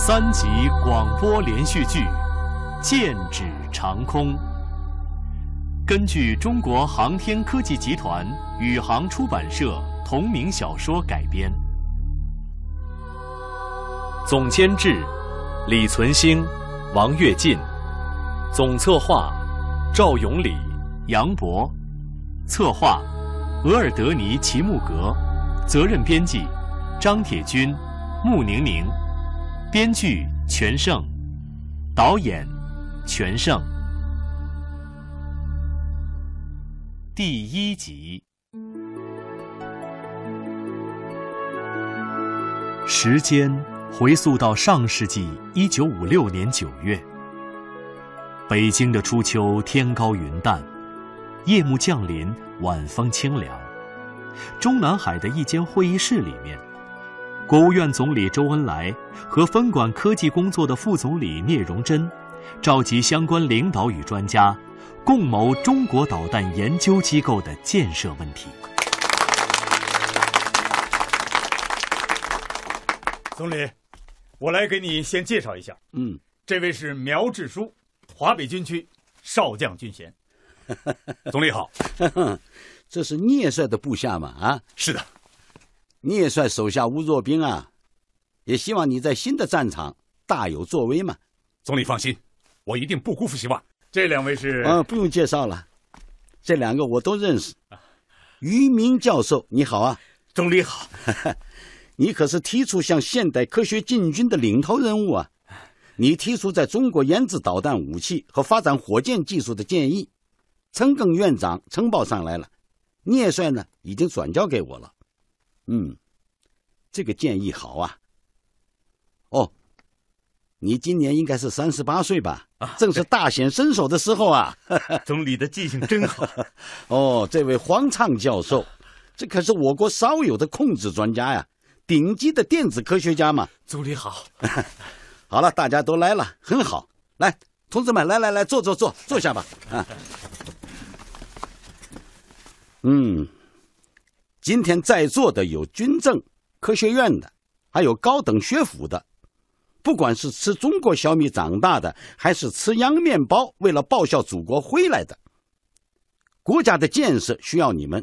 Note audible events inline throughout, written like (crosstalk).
三集广播连续剧《剑指长空》，根据中国航天科技集团宇航出版社同名小说改编。总监制：李存兴、王跃进；总策划：赵永礼、杨博；策划：额尔德尼·齐木格；责任编辑：张铁军、穆宁宁。编剧全胜，导演全胜。第一集，时间回溯到上世纪一九五六年九月，北京的初秋天高云淡，夜幕降临，晚风清凉。中南海的一间会议室里面。国务院总理周恩来和分管科技工作的副总理聂荣臻，召集相关领导与专家，共谋中国导弹研究机构的建设问题。总理，我来给你先介绍一下。嗯，这位是苗志书，华北军区少将军衔。(laughs) 总理好，(laughs) 这是聂帅的部下嘛？啊，是的。聂帅手下无弱兵啊，也希望你在新的战场大有作为嘛。总理放心，我一定不辜负希望。这两位是……啊，不用介绍了，这两个我都认识。于明教授，你好啊，总理好。(laughs) 你可是提出向现代科学进军的领头人物啊！你提出在中国研制导弹武器和发展火箭技术的建议，陈赓院长呈报上来了，聂帅呢已经转交给我了。嗯，这个建议好啊。哦，你今年应该是三十八岁吧？啊，正是大显身手的时候啊。(laughs) 总理的记性真好。(laughs) 哦，这位黄畅教授，这可是我国少有的控制专家呀，顶级的电子科学家嘛。总理好。(laughs) 好了，大家都来了，很好。来，同志们，来来来，坐坐坐，坐下吧。啊，嗯。今天在座的有军政、科学院的，还有高等学府的，不管是吃中国小米长大的，还是吃洋面包为了报效祖国回来的，国家的建设需要你们，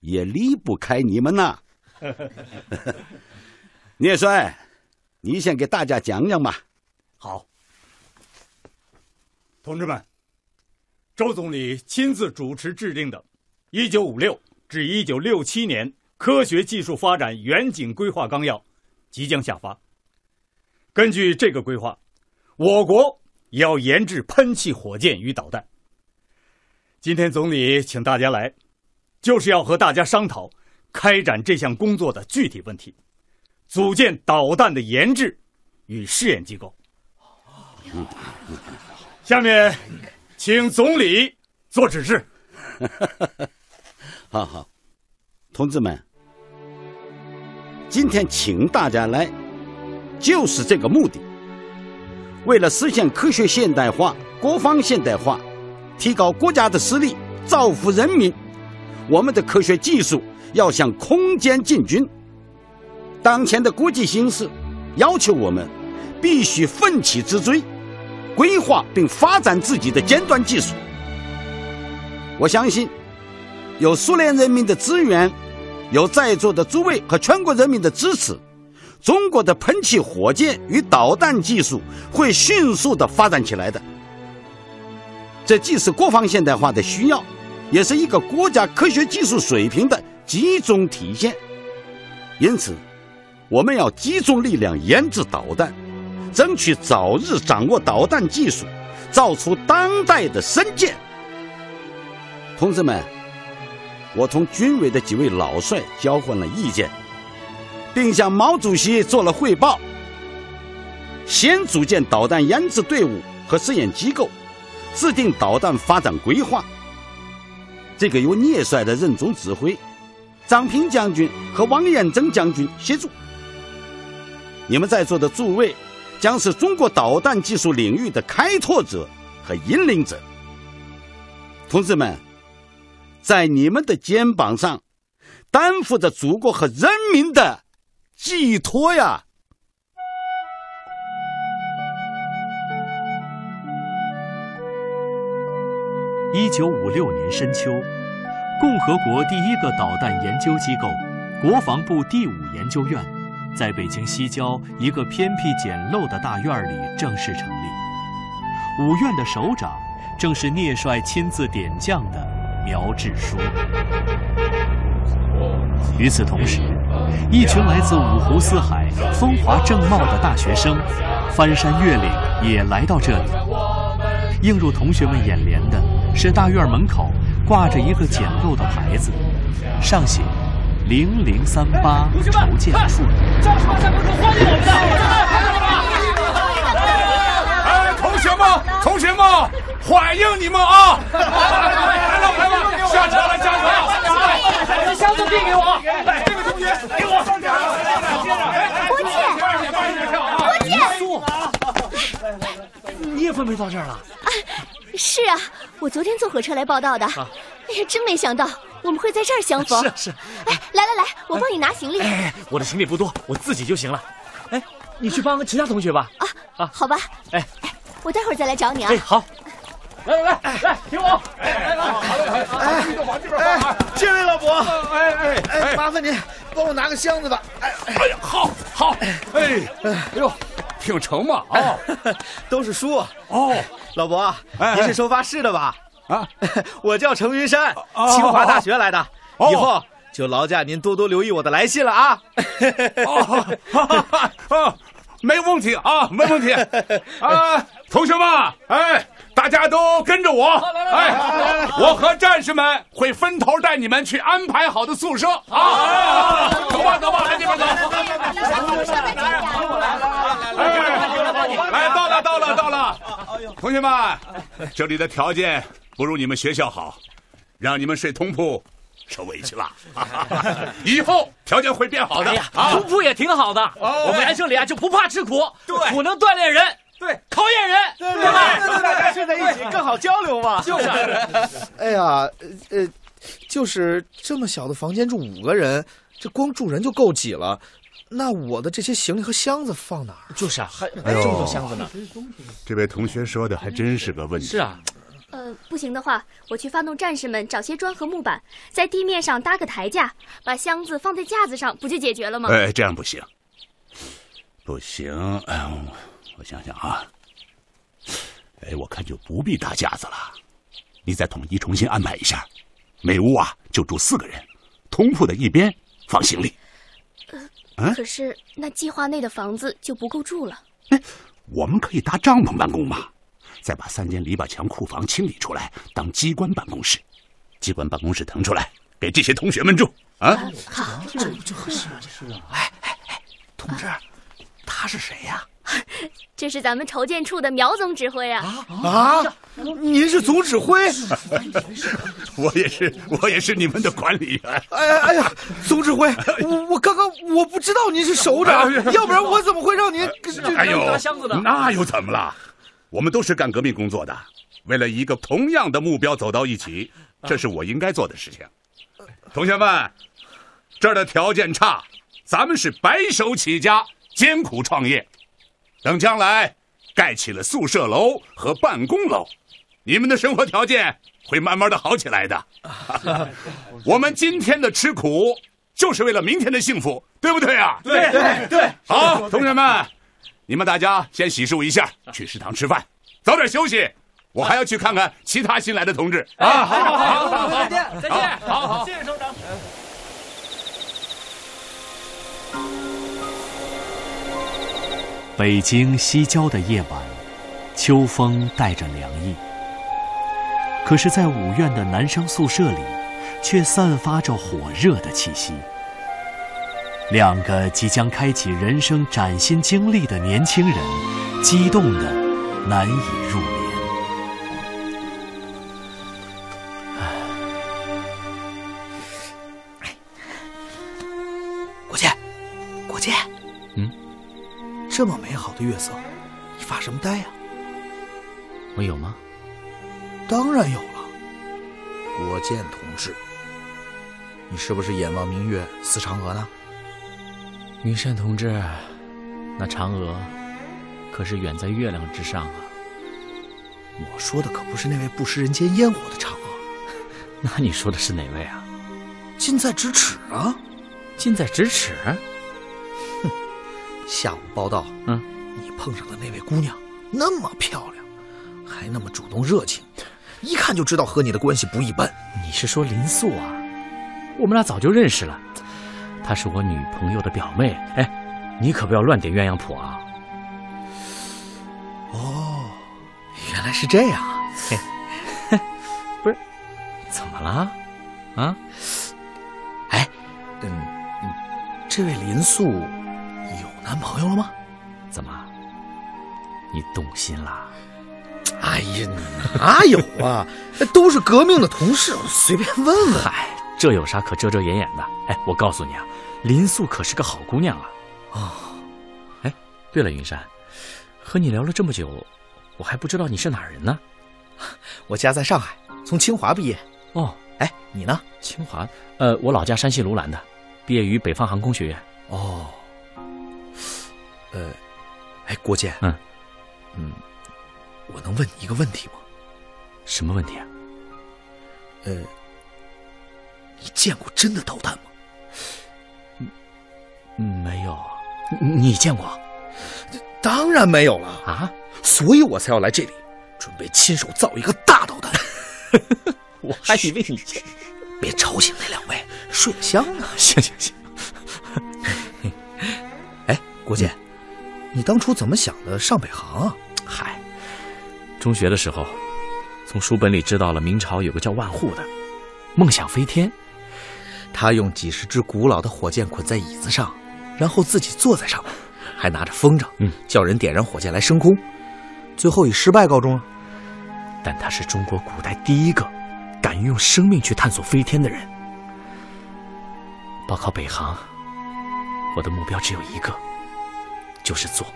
也离不开你们呐。(laughs) 聂帅，你先给大家讲讲吧。好，同志们，周总理亲自主持制定的《一九五六》。至一九六七年科学技术发展远景规划纲要即将下发。根据这个规划，我国要研制喷气火箭与导弹。今天总理请大家来，就是要和大家商讨开展这项工作的具体问题，组建导弹的研制与试验机构。下面，请总理做指示。好好，同志们，今天请大家来，就是这个目的。为了实现科学现代化、国防现代化，提高国家的实力，造福人民，我们的科学技术要向空间进军。当前的国际形势要求我们必须奋起直追，规划并发展自己的尖端技术。我相信。有苏联人民的支援，有在座的诸位和全国人民的支持，中国的喷气火箭与导弹技术会迅速的发展起来的。这既是国防现代化的需要，也是一个国家科学技术水平的集中体现。因此，我们要集中力量研制导弹，争取早日掌握导弹技术，造出当代的神舰。同志们。我同军委的几位老帅交换了意见，并向毛主席做了汇报。先组建导弹研制队伍和试验机构，制定导弹发展规划。这个由聂帅的任总指挥，张平将军和王彦增将军协助。你们在座的诸位，将是中国导弹技术领域的开拓者和引领者。同志们。在你们的肩膀上担负着祖国和人民的寄托呀。一九五六年深秋共和国第一个导弹研究机构国防部第五研究院在北京西郊一个偏僻简陋的大院里正式成立。五院的首长正是聂帅亲自点将的苗志书。与此同时，一群来自五湖四海、风华正茂的大学生，翻山越岭也来到这里。映入同学们眼帘的是大院门口挂着一个简陋的牌子，上写“零零三八筹建处”。战士们在门口欢迎我们的。哎，同学们，欢迎你们啊！(laughs) 来了来了，下车了下车了！把箱子递给我。这位同学，给我。郭建，郭建，你也分配到这儿了？是啊，我昨天坐火车来报道的。哎呀，真没想到我们会在这儿相逢。是是。哎，来来来，我帮你拿行李。哎，我的行李不多，我自己就行了。哎，你去帮其他同学吧。啊啊，好吧。哎哎，我待会儿再来找你啊。哎，好。来来来来，听我。哎来来，好嘞好嘞。哎，哎，这位老伯，哎哎哎，麻烦您帮我拿个箱子吧。哎哎呀，好好。哎哎呦，挺沉嘛啊，都是书哦。老伯，您是收发室的吧？啊，(laughs) 我叫程云山，(laughs) 清华大学来的。以后就劳驾您多多留意我的来信了啊。(laughs) 哦，没问题啊，没问题。(laughs) 啊，同学们，哎。大家都跟着我，哎，我和战士们会分头带你们去安排好的宿舍啊！走吧，走吧，来这边走。来，到了，到了，到了。同学们，这里的条件不如你们学校好，让你们睡通铺，受委屈了。(laughs) 以后条件会变好的。通铺也挺好的，我们来这里啊就不怕吃苦，对，苦能锻炼人。对，考验人，对吧？对对对，大家睡在一起更好交流嘛。就是，哎呀，呃，就是这么小的房间住五个人，这光住人就够挤了。那我的这些行李和箱子放哪儿？就是啊，还还这么多箱子呢。这位同学说的还真是个问题。是啊，呃，不行的话，我去发动战士们找些砖和木板，在地面上搭个台架，把箱子放在架子上，不就解决了吗？哎，这样不行，不行，嗯。我想想啊，哎，我看就不必搭架子了，你再统一重新安排一下，每屋啊就住四个人，通铺的一边放行李。呃，可是那计划内的房子就不够住了。哎，我们可以搭帐篷办公嘛，再把三间篱笆墙库房清理出来当机关办公室，机关办公室腾出来给这些同学们住啊。好，这不就合适吗？是啊。哎哎哎，同志，他是谁呀？(laughs) 这是咱们筹建处的苗总指挥啊！啊，您是总指挥？我也是，我也是你们的管理员。哎呀哎呀，总指挥，我我刚刚我不知道您是首长，要不然我怎么会让您哎呦，那又怎么了？我们都是干革命工作的，为了一个同样的目标走到一起，这是我应该做的事情。同学们，这儿的条件差，咱们是白手起家，艰苦创业。等将来盖起了宿舍楼和办公楼，你们的生活条件会慢慢的好起来的。(laughs) 我们今天的吃苦，就是为了明天的幸福，对不对啊？对对对。好，同学们，你们大家先洗漱一下，去食堂吃饭，早点休息。我还要去看看其他新来的同志。啊，好好好，再见再见，好好，谢谢首长。北京西郊的夜晚，秋风带着凉意。可是，在五院的男生宿舍里，却散发着火热的气息。两个即将开启人生崭新经历的年轻人，激动的难以入眠。国建，国建。这么美好的月色，你发什么呆呀？我有吗？当然有了，国建同志，你是不是眼望明月思嫦娥呢？云山同志，那嫦娥可是远在月亮之上啊。我说的可不是那位不食人间烟火的嫦娥。(laughs) 那你说的是哪位啊？近在咫尺啊！近在咫尺。哼，(laughs) 下午报道，嗯，你碰上的那位姑娘那么漂亮，还那么主动热情，一看就知道和你的关系不一般。你是说林素啊？我们俩早就认识了，她是我女朋友的表妹。哎，你可不要乱点鸳鸯谱啊！哦，原来是这样啊！嘿，(laughs) 不是，怎么了？啊？哎，嗯，这位林素有男朋友了吗？怎么，你动心了？哎呀，哪有啊？都是革命的同事，随便问问。嗨，这有啥可遮遮掩掩的？哎，我告诉你啊，林素可是个好姑娘啊。哦，哎，对了，云山。和你聊了这么久，我还不知道你是哪儿人呢。我家在上海，从清华毕业。哦，哎，你呢？清华？呃，我老家山西卢兰的，毕业于北方航空学院。哦，呃，哎，郭建，嗯，嗯，我能问你一个问题吗？什么问题啊？呃，你见过真的导弹吗？嗯，没有。你见过？当然没有了啊！所以我才要来这里，准备亲手造一个大导弹。(laughs) 我还以为你别吵醒那两位，睡香 (laughs) 呢。行行行。(laughs) 哎，郭建，你当初怎么想的上北航啊？嗨，中学的时候，从书本里知道了明朝有个叫万户的，梦想飞天。他用几十只古老的火箭捆在椅子上，然后自己坐在上面。还拿着风筝，嗯，叫人点燃火箭来升空，最后以失败告终了。但他是中国古代第一个敢于用生命去探索飞天的人。报考北航，我的目标只有一个，就是做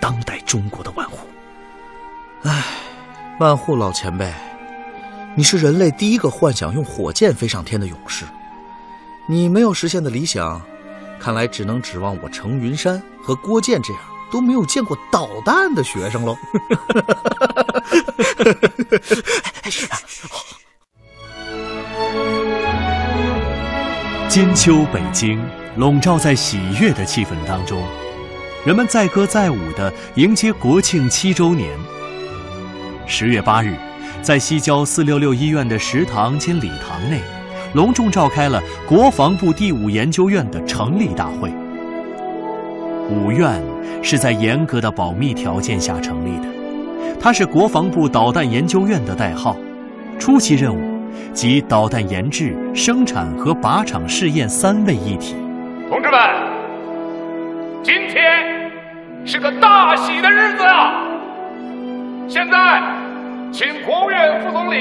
当代中国的万户。唉，万户老前辈，你是人类第一个幻想用火箭飞上天的勇士，你没有实现的理想。看来只能指望我程云山和郭健这样都没有见过导弹的学生喽。(laughs) 金秋北京笼罩在喜悦的气氛当中，人们载歌载舞的迎接国庆七周年。十月八日，在西郊四六六医院的食堂兼礼堂内。隆重召开了国防部第五研究院的成立大会。五院是在严格的保密条件下成立的，它是国防部导弹研究院的代号。初期任务即导弹研制、生产和靶场试验三位一体。同志们，今天是个大喜的日子啊！现在，请国务院副总理、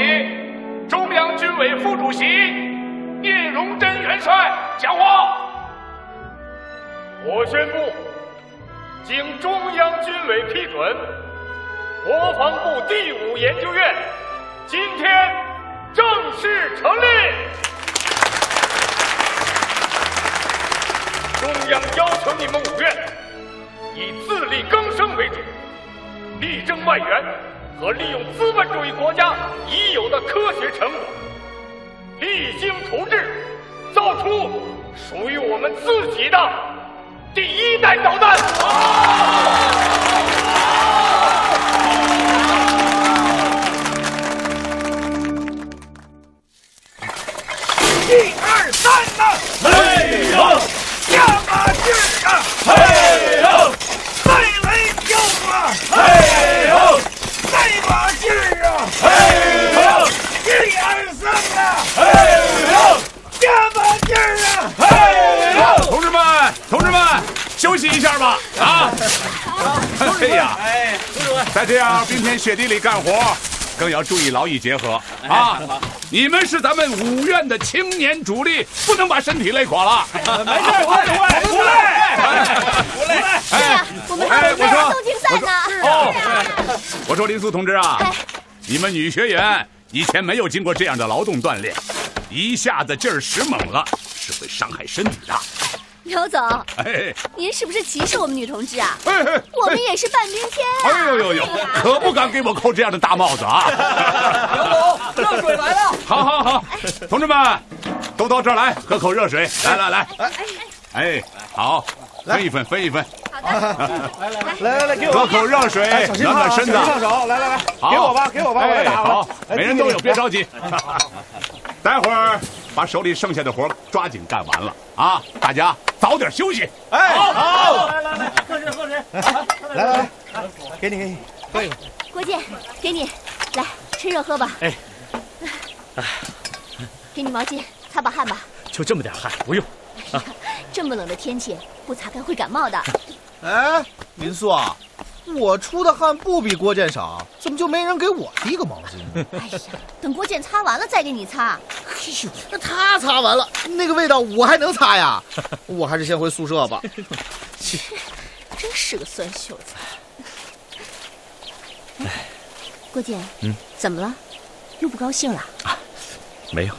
中央军委副主席。聂荣臻元帅讲话。我宣布，经中央军委批准，国防部第五研究院今天正式成立。中央要求你们五院以自力更生为主，力争外援和利用资本主义国家已有的科学成果。励精图治，造出属于我们自己的第一代导弹。休息一下吧，啊！哎呀，哎，在这样冰天雪地里干活，更要注意劳逸结合啊！你们是咱们五院的青年主力，不能把身体累垮了。没事，不累，不累，不累。哎，我们还有动竞赛呢。哦，我说林苏同志啊，你们女学员以前没有经过这样的劳动锻炼，一下子劲儿使猛了，是会伤害身体的。刘总，哎，您是不是歧视我们女同志啊？哎哎，我们也是半边天啊！哎呦呦呦，(laughs) 可不敢给我扣这样的大帽子啊！(laughs) 刘总，热水来了。好好好，同志们，都到这儿来喝口热水。来来来，哎，好，分一分，分一分。好的，来来来，给我喝口热水，暖暖身子。上手，来来来，给我吧，给我吧，我打好每人都有，(laughs) 别着急。待会儿把手里剩下的活抓紧干完了啊！大家早点休息。哎，好，来来来，喝水喝水。来来来，给你给你，喝一个。郭建，给你，来趁热喝吧。哎，给你毛巾，擦把汗吧。就这么点汗，不用。这么冷的天气，不擦干会感冒的。哎，民宿啊，我出的汗不比郭建少，怎么就没人给我递个毛巾呢？(laughs) 哎呀，等郭建擦完了再给你擦。哎呦，那他擦完了，那个味道我还能擦呀？(laughs) 我还是先回宿舍吧。(laughs) 切真是个酸袖子。郭建，嗯，怎么了？又不高兴了？啊没有，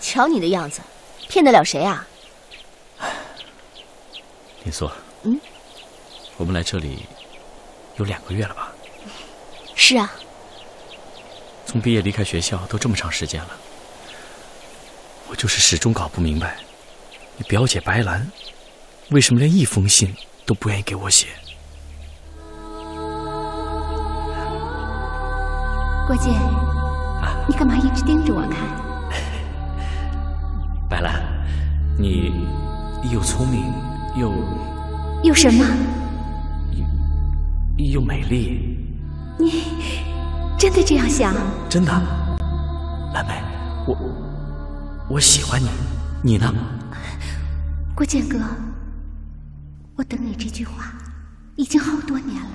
瞧你的样子，骗得了谁啊？林素。嗯，我们来这里有两个月了吧？是啊，从毕业离开学校都这么长时间了，我就是始终搞不明白，你表姐白兰为什么连一封信都不愿意给我写？郭健，你干嘛一直盯着我看？(laughs) 白兰，你又聪明又又什么？又美丽，你真的这样想？真的，蓝莓，我我喜欢你，你呢？郭建哥，我等你这句话已经好多年了。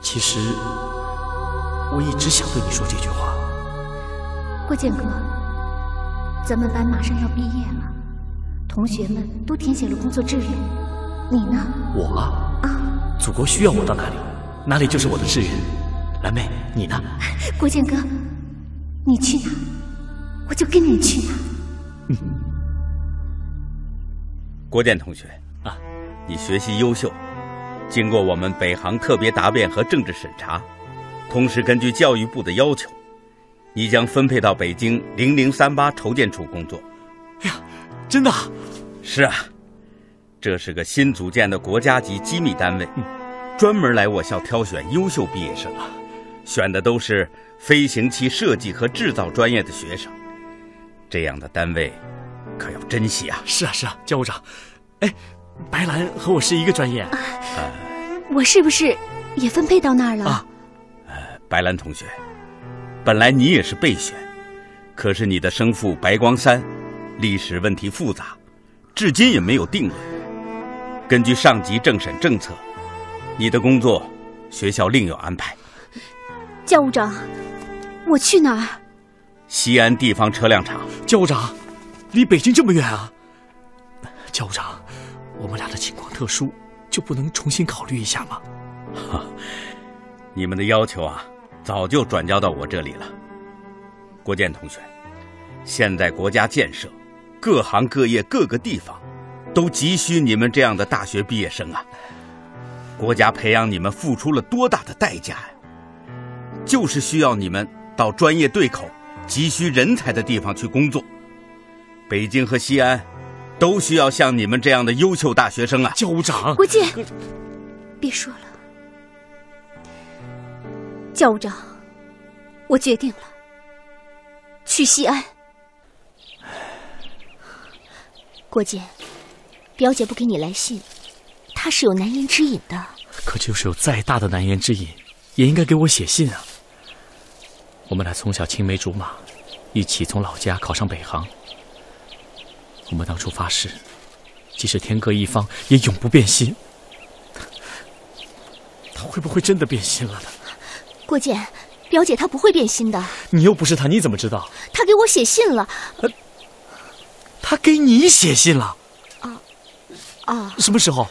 其实我一直想对你说这句话。郭建哥，咱们班马上要毕业了，同学们都填写了工作志愿，你呢？我啊，祖国需要我到哪里，哪里就是我的志愿。蓝妹，你呢？(laughs) 郭建哥，你去哪，我就跟你去哪。郭建同学啊，你学习优秀，经过我们北航特别答辩和政治审查，同时根据教育部的要求，你将分配到北京零零三八筹建处工作。哎呀，真的？是啊，这是个新组建的国家级机密单位，专门来我校挑选优秀毕业生啊，选的都是飞行器设计和制造专业的学生。这样的单位，可要珍惜啊！是啊，是啊，教务长。哎，白兰和我是一个专业。呃，我是不是也分配到那儿了？啊，呃，白兰同学，本来你也是备选，可是你的生父白光三，历史问题复杂，至今也没有定论。根据上级政审政策，你的工作学校另有安排。教务长，我去哪儿？西安地方车辆厂。教务长，离北京这么远啊？教务长，我们俩的情况特殊，就不能重新考虑一下吗？哈，你们的要求啊，早就转交到我这里了。郭建同学，现在国家建设，各行各业各个地方，都急需你们这样的大学毕业生啊。国家培养你们付出了多大的代价呀、就是需要你们到专业对口、急需人才的地方去工作。北京和西安，都需要像你们这样的优秀大学生啊！教务长，国建，别说了。教务长，我决定了，去西安。郭健，表姐不给你来信，她是有难言之隐的。可就是有再大的难言之隐，也应该给我写信啊。我们俩从小青梅竹马，一起从老家考上北航。我们当初发誓，即使天各一方，也永不变心。他会不会真的变心了呢？郭建，表姐她不会变心的。你又不是他，你怎么知道？她给我写信了。呃、他给你写信了？啊啊！什么时候？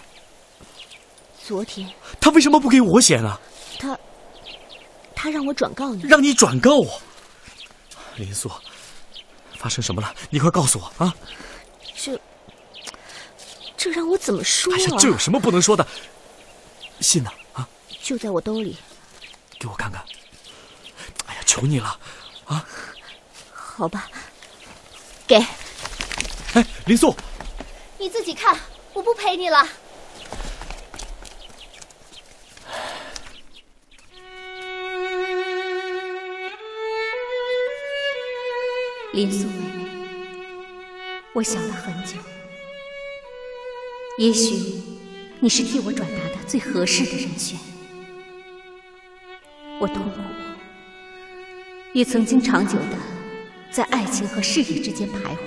昨天。他为什么不给我写呢？他他让我转告你。让你转告我？林素，发生什么了？你快告诉我啊！这这让我怎么说啊？哎呀，这有什么不能说的？信呢？啊，就在我兜里。给我看看。哎呀，求你了，啊！好吧，给。哎，林素，你自己看，我不陪你了。林素妹妹，我想了很久，也许你是替我转达的最合适的人选。我痛苦，也曾经长久的在爱情和事业之间徘徊。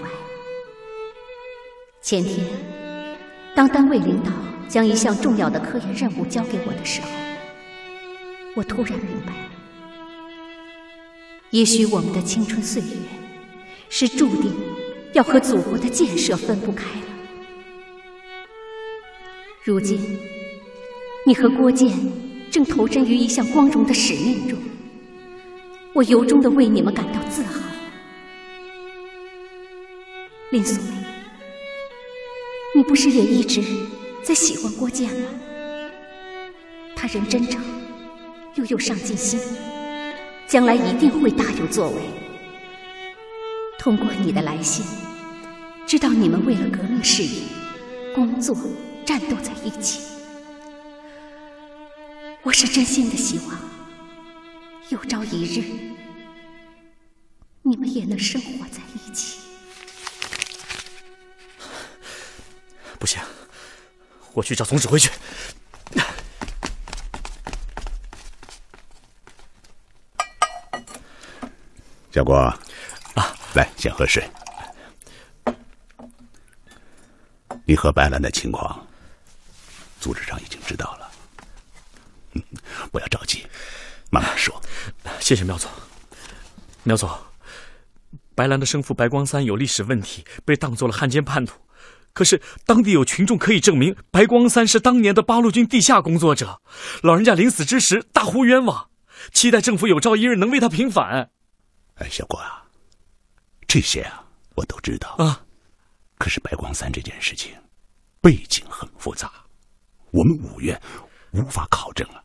前天，当单位领导将一项重要的科研任务交给我的时候，我突然明白了，也许我们的青春岁月。是注定要和祖国的建设分不开了。如今，你和郭建正投身于一项光荣的使命中，我由衷的为你们感到自豪。林素梅，你不是也一直在喜欢郭建吗？他人真诚，又有上进心，将来一定会大有作为。通过你的来信，知道你们为了革命事业、工作、战斗在一起。我是真心的希望，有朝一日，你们也能生活在一起。不行，我去找总指挥去。小郭。来，先喝水。你和白兰的情况，组织上已经知道了。不要着急，慢慢说。谢谢苗总。苗总，白兰的生父白光三有历史问题，被当做了汉奸叛徒。可是当地有群众可以证明，白光三是当年的八路军地下工作者。老人家临死之时大呼冤枉，期待政府有朝一日能为他平反。哎，小郭啊。这些啊，我都知道啊。可是白光三这件事情背景很复杂，我们五院无法考证啊，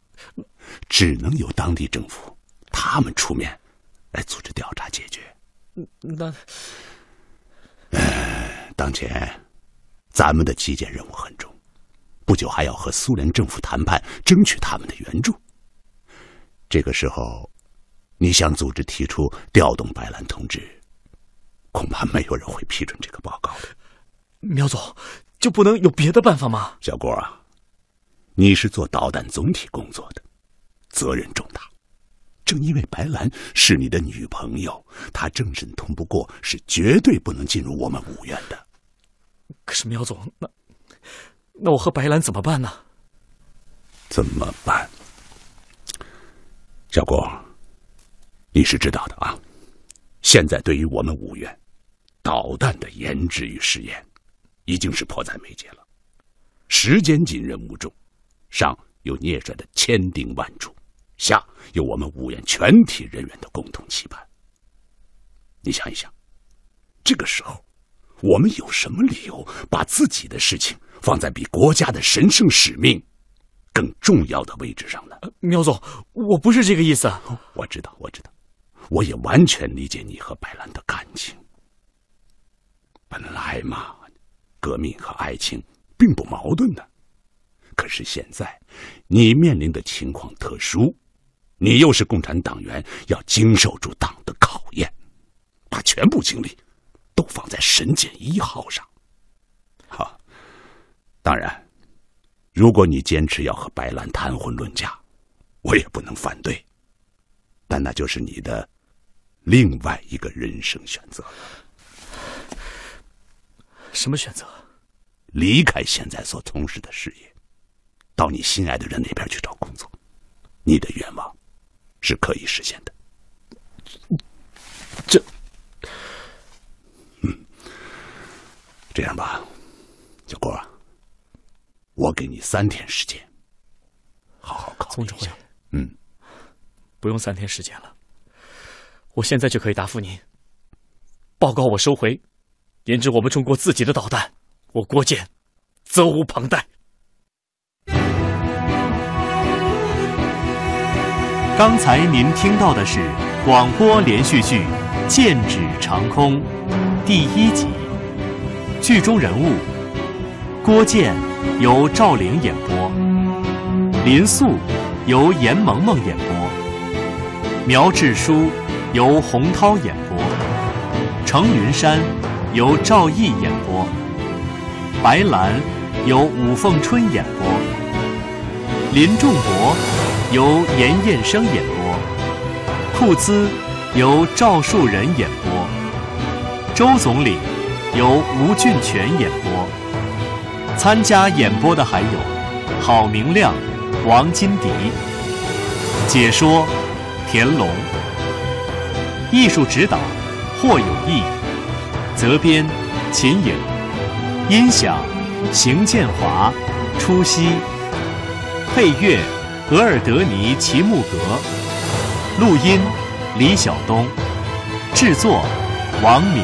只能由当地政府他们出面来组织调查解决。那，呃，当前咱们的基建任务很重，不久还要和苏联政府谈判，争取他们的援助。这个时候，你想组织提出调动白兰同志？恐怕没有人会批准这个报告的。苗总，就不能有别的办法吗？小郭啊，你是做导弹总体工作的，责任重大。正因为白兰是你的女朋友，她政审通不过，是绝对不能进入我们五院的。可是苗总，那那我和白兰怎么办呢？怎么办？小郭，你是知道的啊。现在对于我们五院。导弹的研制与试验，已经是迫在眉睫了。时间紧，任务重，上有聂帅的千叮万嘱，下有我们五院全体人员的共同期盼。你想一想，这个时候，我们有什么理由把自己的事情放在比国家的神圣使命更重要的位置上呢？苗总，我不是这个意思。我知道，我知道，我也完全理解你和白兰的感情。本来嘛，革命和爱情并不矛盾的。可是现在，你面临的情况特殊，你又是共产党员，要经受住党的考验，把全部精力都放在神剑一号上。好，当然，如果你坚持要和白兰谈婚论嫁，我也不能反对。但那就是你的另外一个人生选择。什么选择？离开现在所从事的事业，到你心爱的人那边去找工作。你的愿望是可以实现的。这，嗯，这样吧，小郭，我给你三天时间，好好考虑一下。嗯，不用三天时间了，我现在就可以答复您。报告我收回。研制我们中国自己的导弹，我郭建责无旁贷。刚才您听到的是广播连续剧《剑指长空》第一集，剧中人物郭建由赵玲演播，林素由严萌萌演播，苗志书由洪涛演播，程云山由赵毅演播，白兰由武凤春演播，林仲博。由严彦生演播，库兹由赵树人演播，周总理由吴俊全演播。参加演播的还有郝明亮、王金迪，解说田龙，艺术指导霍有义，责编秦颖，音响邢建华、初曦，配乐。额尔德尼·齐木格，录音李晓东，制作王敏。